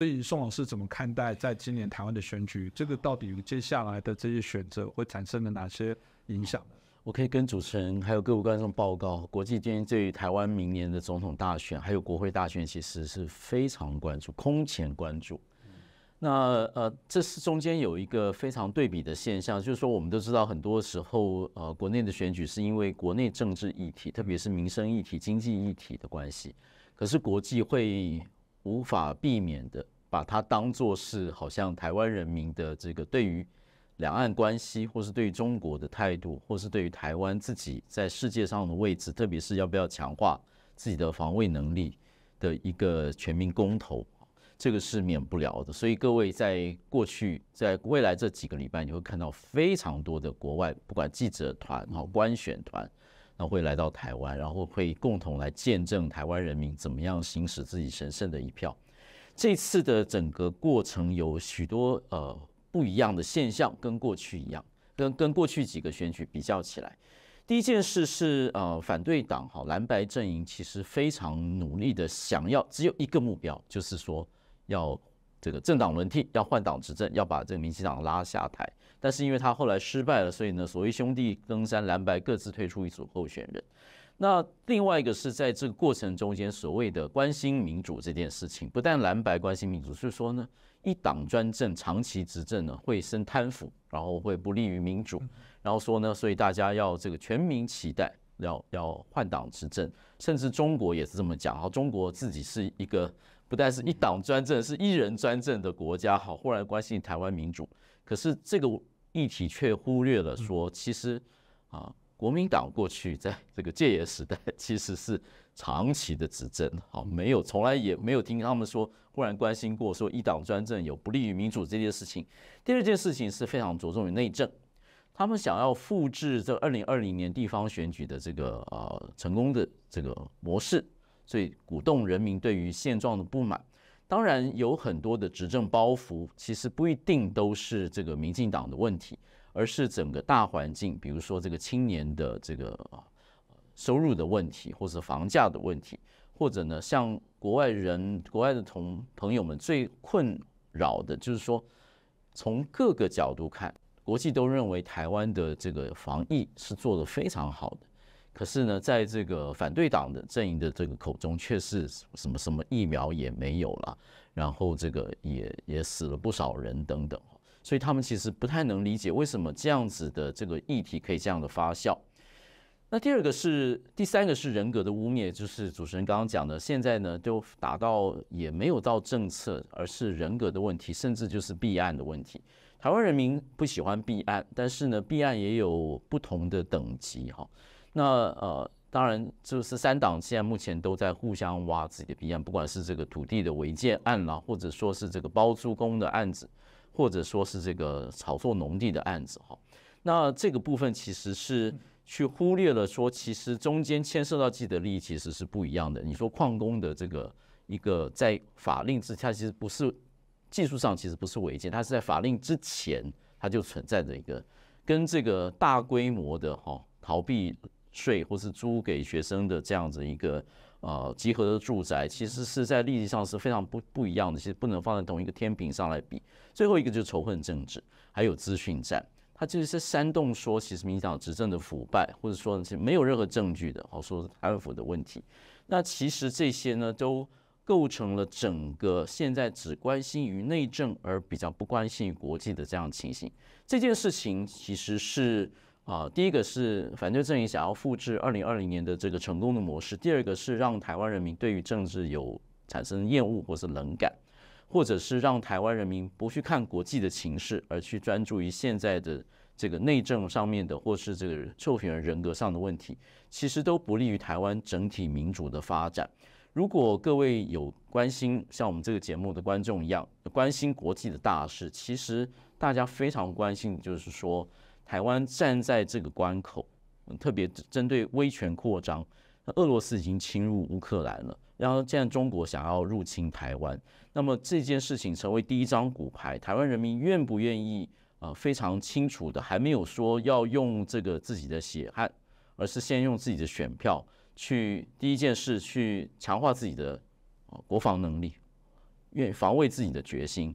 所以宋老师怎么看待在今年台湾的选举？这个到底接下来的这些选择会产生了哪些影响？我可以跟主持人还有各位观众报告，国际间对于台湾明年的总统大选还有国会大选，其实是非常关注，空前关注。那呃，这是中间有一个非常对比的现象，就是说我们都知道，很多时候呃，国内的选举是因为国内政治议题，特别是民生议题、经济议题的关系，可是国际会无法避免的把它当作是好像台湾人民的这个对于。两岸关系，或是对于中国的态度，或是对于台湾自己在世界上的位置，特别是要不要强化自己的防卫能力的一个全民公投，这个是免不了的。所以各位在过去，在未来这几个礼拜，你会看到非常多的国外，不管记者团、哈官选团，那会来到台湾，然后会共同来见证台湾人民怎么样行使自己神圣的一票。这次的整个过程有许多呃。不一样的现象，跟过去一样，跟跟过去几个选举比较起来，第一件事是呃，反对党哈蓝白阵营其实非常努力的想要只有一个目标，就是说要这个政党轮替，要换党执政，要把这个民进党拉下台。但是因为他后来失败了，所以呢，所谓兄弟登山，蓝白各自推出一组候选人。那另外一个是在这个过程中间所谓的关心民主这件事情，不但蓝白关心民主，是说呢。一党专政、长期执政呢，会生贪腐，然后会不利于民主。然后说呢，所以大家要这个全民期待，要要换党执政，甚至中国也是这么讲。好，中国自己是一个不但是一党专政，是一人专政的国家。好，忽然关心台湾民主，可是这个议题却忽略了说，其实啊，国民党过去在这个戒严时代其实是。长期的执政，好，没有，从来也没有听他们说忽然关心过说一党专政有不利于民主这件事情。第二件事情是非常着重于内政，他们想要复制这二零二零年地方选举的这个呃成功的这个模式，所以鼓动人民对于现状的不满。当然有很多的执政包袱，其实不一定都是这个民进党的问题，而是整个大环境，比如说这个青年的这个。收入的问题，或者房价的问题，或者呢，像国外人、国外的同朋友们最困扰的，就是说，从各个角度看，国际都认为台湾的这个防疫是做得非常好的，可是呢，在这个反对党的阵营的这个口中，却是什么什么疫苗也没有了，然后这个也也死了不少人等等，所以他们其实不太能理解为什么这样子的这个议题可以这样的发酵。那第二个是，第三个是人格的污蔑，就是主持人刚刚讲的，现在呢都达到也没有到政策，而是人格的问题，甚至就是弊案的问题。台湾人民不喜欢弊案，但是呢，弊案也有不同的等级哈。那呃，当然就是三党现在目前都在互相挖自己的弊案，不管是这个土地的违建案啦，或者说是这个包租公的案子，或者说是这个炒作农地的案子哈。那这个部分其实是。去忽略了说，其实中间牵涉到既得利益其实是不一样的。你说矿工的这个一个在法令之下，其实不是技术上其实不是违建，它是在法令之前它就存在着一个跟这个大规模的哈逃避税或是租给学生的这样子一个呃集合的住宅，其实是在利益上是非常不不一样的，其实不能放在同一个天平上来比。最后一个就是仇恨政治，还有资讯战。他就是煽动说，其实民进党执政的腐败，或者说是没有任何证据的，好说台湾府的问题。那其实这些呢，都构成了整个现在只关心于内政而比较不关心于国际的这样情形。这件事情其实是啊，第一个是反对阵营想要复制二零二零年的这个成功的模式，第二个是让台湾人民对于政治有产生厌恶或是冷感。或者是让台湾人民不去看国际的情势，而去专注于现在的这个内政上面的，或是这个候选人人格上的问题，其实都不利于台湾整体民主的发展。如果各位有关心像我们这个节目的观众一样关心国际的大事，其实大家非常关心，就是说台湾站在这个关口，特别针对威权扩张，俄罗斯已经侵入乌克兰了。然后，现在中国想要入侵台湾，那么这件事情成为第一张骨牌，台湾人民愿不愿意啊？非常清楚的，还没有说要用这个自己的血汗，而是先用自己的选票去第一件事去强化自己的国防能力，愿防卫自己的决心，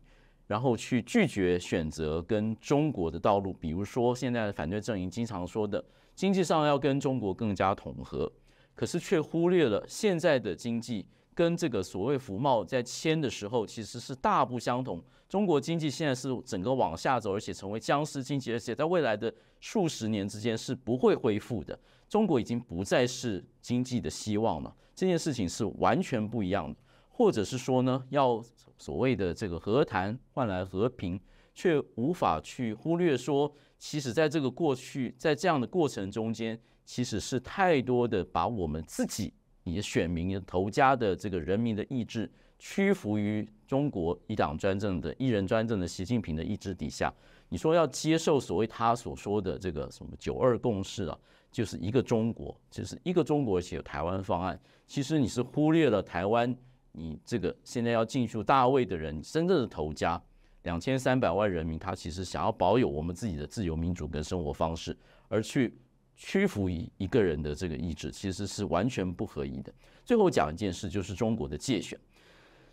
然后去拒绝选择跟中国的道路。比如说，现在的反对阵营经常说的，经济上要跟中国更加统合，可是却忽略了现在的经济跟这个所谓服贸在签的时候其实是大不相同。中国经济现在是整个往下走，而且成为僵尸经济，而且在未来的数十年之间是不会恢复的。中国已经不再是经济的希望了，这件事情是完全不一样的。或者是说呢，要所谓的这个和谈换来和平，却无法去忽略说，其实在这个过去，在这样的过程中间，其实是太多的把我们自己也选民投家的这个人民的意志屈服于中国一党专政的一人专政的习近平的意志底下。你说要接受所谓他所说的这个什么九二共识啊，就是一个中国，就是一个中国，而且有台湾方案。其实你是忽略了台湾。你这个现在要进入大卫的人，真正的头家两千三百万人民，他其实想要保有我们自己的自由民主跟生活方式，而去屈服于一个人的这个意志，其实是完全不合宜的。最后讲一件事，就是中国的界选。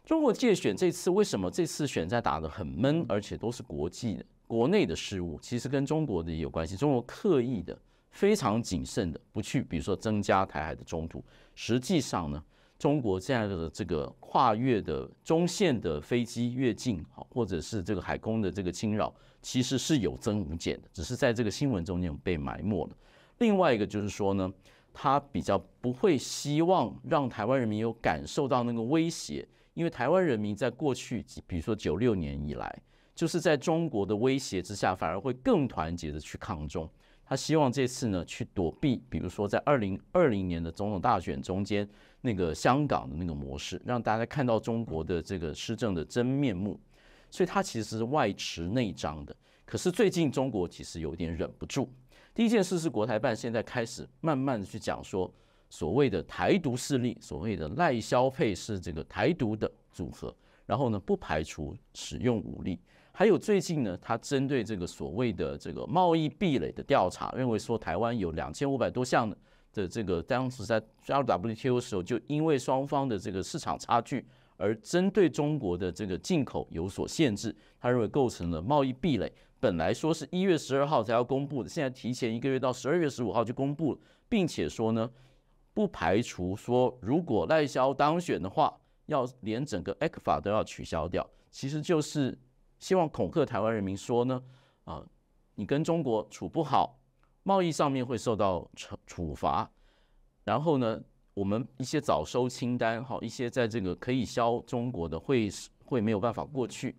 中国界选这次为什么这次选战打得很闷，而且都是国际的、国内的事务，其实跟中国的也有关系。中国刻意的、非常谨慎的不去，比如说增加台海的冲突，实际上呢？中国这样的这个跨越的中线的飞机越境，或者是这个海空的这个侵扰，其实是有增无减的，只是在这个新闻中间被埋没了。另外一个就是说呢，他比较不会希望让台湾人民有感受到那个威胁，因为台湾人民在过去，比如说九六年以来，就是在中国的威胁之下，反而会更团结的去抗中。他希望这次呢，去躲避，比如说在二零二零年的总统大选中间。那个香港的那个模式，让大家看到中国的这个施政的真面目，所以他其实是外持内张的。可是最近中国其实有点忍不住。第一件事是国台办现在开始慢慢的去讲说，所谓的台独势力，所谓的赖萧配是这个台独的组合，然后呢不排除使用武力。还有最近呢，他针对这个所谓的这个贸易壁垒的调查，认为说台湾有两千五百多项的。这个当时在加入 WTO 的时候，就因为双方的这个市场差距，而针对中国的这个进口有所限制。他认为构成了贸易壁垒。本来说是一月十二号才要公布的，现在提前一个月到十二月十五号就公布了，并且说呢，不排除说如果赖萧当选的话，要连整个 ECFA 都要取消掉。其实就是希望恐吓台湾人民说呢，啊，你跟中国处不好。贸易上面会受到处处罚，然后呢，我们一些早收清单，哈，一些在这个可以销中国的会会没有办法过去。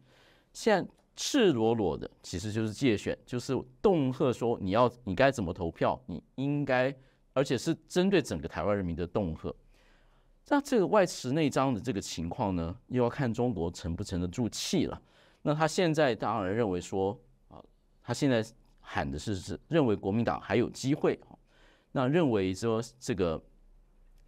现在赤裸裸的其实就是借选，就是恫吓说你要你该怎么投票，你应该，而且是针对整个台湾人民的恫吓。那这个外持内张的这个情况呢，又要看中国沉不沉得住气了。那他现在当然认为说啊，他现在。喊的是是认为国民党还有机会，那认为说这个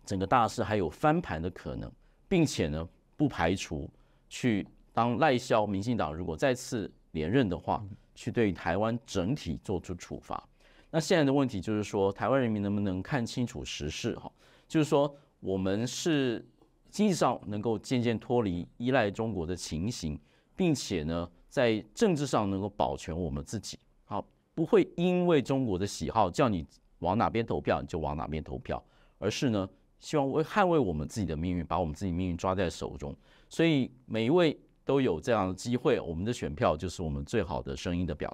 整个大势还有翻盘的可能，并且呢不排除去当赖萧民进党如果再次连任的话，去对台湾整体做出处罚。那现在的问题就是说，台湾人民能不能看清楚时事？哈，就是说我们是经济上能够渐渐脱离依赖中国的情形，并且呢在政治上能够保全我们自己。好不会因为中国的喜好叫你往哪边投票你就往哪边投票，而是呢，希望为捍卫我们自己的命运，把我们自己命运抓在手中。所以每一位都有这样的机会，我们的选票就是我们最好的声音的表。